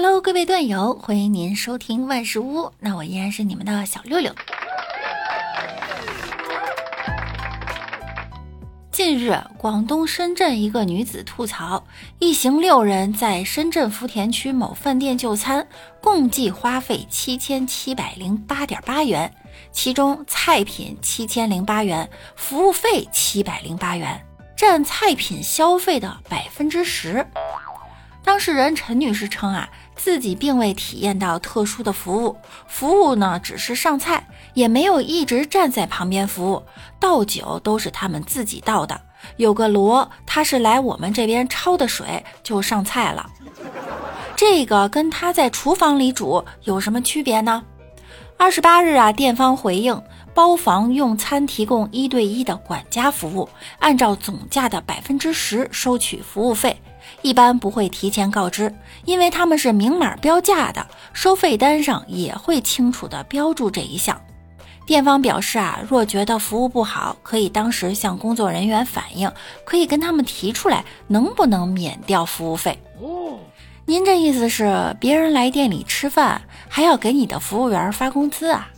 Hello，各位段友，欢迎您收听万事屋。那我依然是你们的小六六。近日，广东深圳一个女子吐槽，一行六人在深圳福田区某饭店就餐，共计花费七千七百零八点八元，其中菜品七千零八元，服务费七百零八元，占菜品消费的百分之十。当事人陈女士称啊，自己并未体验到特殊的服务，服务呢只是上菜，也没有一直站在旁边服务，倒酒都是他们自己倒的。有个锣，他是来我们这边焯的水就上菜了。这个跟他在厨房里煮有什么区别呢？二十八日啊，店方回应，包房用餐提供一对一的管家服务，按照总价的百分之十收取服务费。一般不会提前告知，因为他们是明码标价的，收费单上也会清楚的标注这一项。店方表示啊，若觉得服务不好，可以当时向工作人员反映，可以跟他们提出来，能不能免掉服务费。哦，您这意思是别人来店里吃饭，还要给你的服务员发工资啊？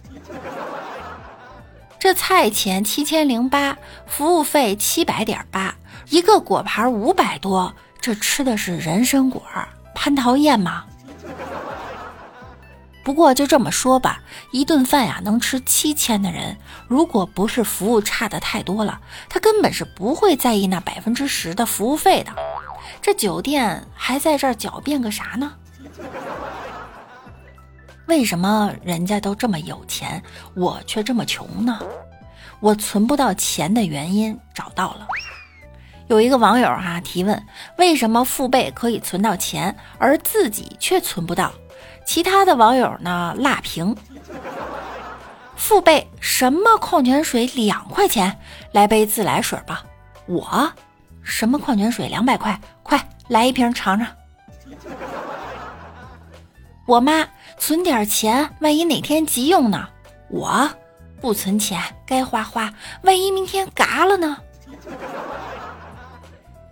这菜钱七千零八，服务费七百点八，一个果盘五百多。这吃的是人参果，蟠桃宴吗？不过就这么说吧，一顿饭呀能吃七千的人，如果不是服务差的太多了，他根本是不会在意那百分之十的服务费的。这酒店还在这儿狡辩个啥呢？为什么人家都这么有钱，我却这么穷呢？我存不到钱的原因找到了。有一个网友哈提问：为什么父辈可以存到钱，而自己却存不到？其他的网友呢？辣评：父辈什么矿泉水两块钱？来杯自来水吧。我什么矿泉水两百块？快来一瓶尝尝。我妈存点钱，万一哪天急用呢？我不存钱，该花花，万一明天嘎了呢？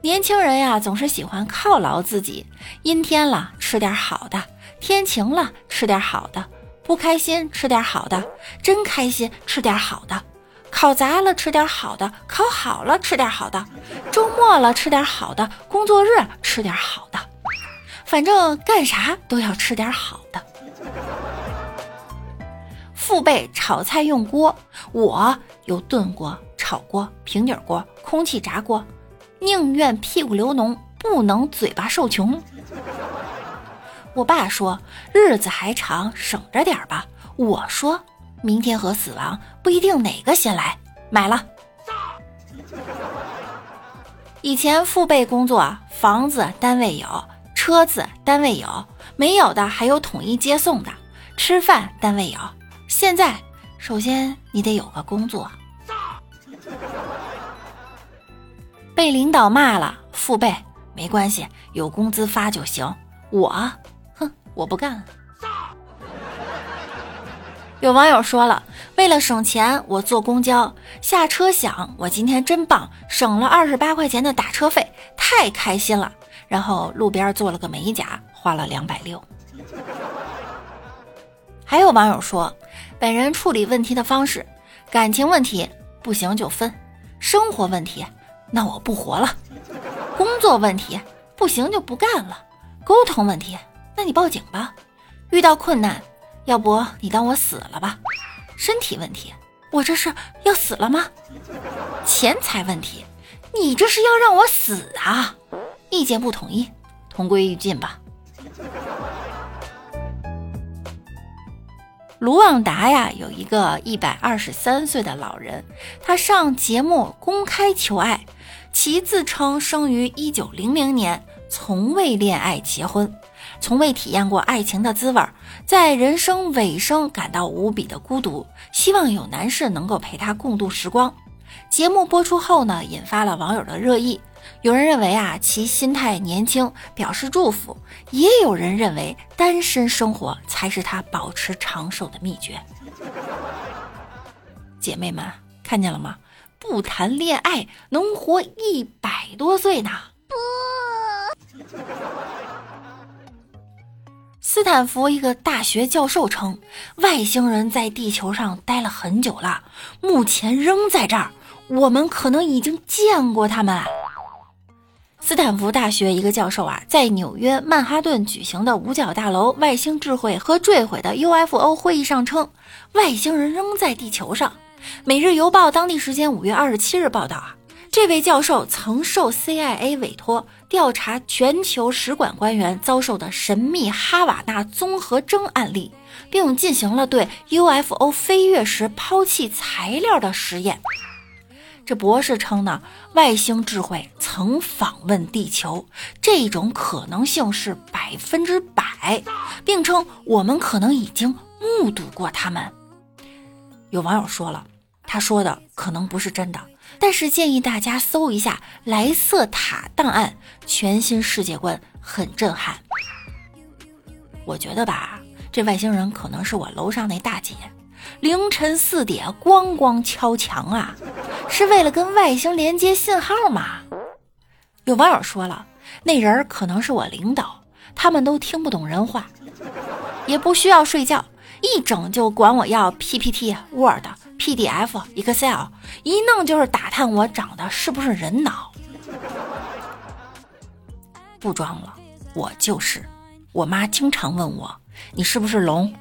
年轻人呀，总是喜欢犒劳自己。阴天了，吃点好的；天晴了，吃点好的；不开心，吃点好的；真开心，吃点好的；考砸了，吃点好的；考好了，吃点好的；周末了，吃点好的；工作日，吃点好的。反正干啥都要吃点好的。父辈炒菜用锅，我有炖锅、炒锅、平底锅、空气炸锅。宁愿屁股流脓，不能嘴巴受穷。我爸说日子还长，省着点吧。我说明天和死亡不一定哪个先来，买了。以前父辈工作，房子单位有，车子单位有，没有的还有统一接送的，吃饭单位有。现在，首先你得有个工作。被领导骂了，父辈没关系，有工资发就行。我，哼，我不干了。有网友说了，为了省钱，我坐公交下车想，我今天真棒，省了二十八块钱的打车费，太开心了。然后路边做了个美甲，花了两百六。还有网友说，本人处理问题的方式：感情问题不行就分，生活问题。那我不活了，工作问题不行就不干了，沟通问题，那你报警吧。遇到困难，要不你当我死了吧。身体问题，我这是要死了吗？钱财问题，你这是要让我死啊？意见不统一，同归于尽吧。卢旺达呀，有一个一百二十三岁的老人，他上节目公开求爱。其自称生于一九零零年，从未恋爱结婚，从未体验过爱情的滋味，在人生尾声感到无比的孤独，希望有男士能够陪他共度时光。节目播出后呢，引发了网友的热议。有人认为啊，其心态年轻，表示祝福；也有人认为单身生活才是他保持长寿的秘诀。姐妹们，看见了吗？不谈恋爱能活一百多岁呢！不，斯坦福一个大学教授称，外星人在地球上待了很久了，目前仍在这儿。我们可能已经见过他们。斯坦福大学一个教授啊，在纽约曼哈顿举行的五角大楼外星智慧和坠毁的 UFO 会议上称，外星人仍在地球上。每日邮报当地时间五月二十七日报道啊。这位教授曾受 CIA 委托调查全球使馆官员遭受的神秘哈瓦那综合征案例，并进行了对 UFO 飞跃时抛弃材料的实验。这博士称呢，外星智慧曾访问地球，这种可能性是百分之百，并称我们可能已经目睹过他们。有网友说了，他说的可能不是真的。但是建议大家搜一下莱瑟塔档案，全新世界观很震撼。我觉得吧，这外星人可能是我楼上那大姐，凌晨四点咣咣敲墙啊，是为了跟外星连接信号吗？有网友说了，那人可能是我领导，他们都听不懂人话，也不需要睡觉，一整就管我要 PPT、Word。PDF、Excel 一弄就是打探我长得是不是人脑，不装了，我就是。我妈经常问我，你是不是龙？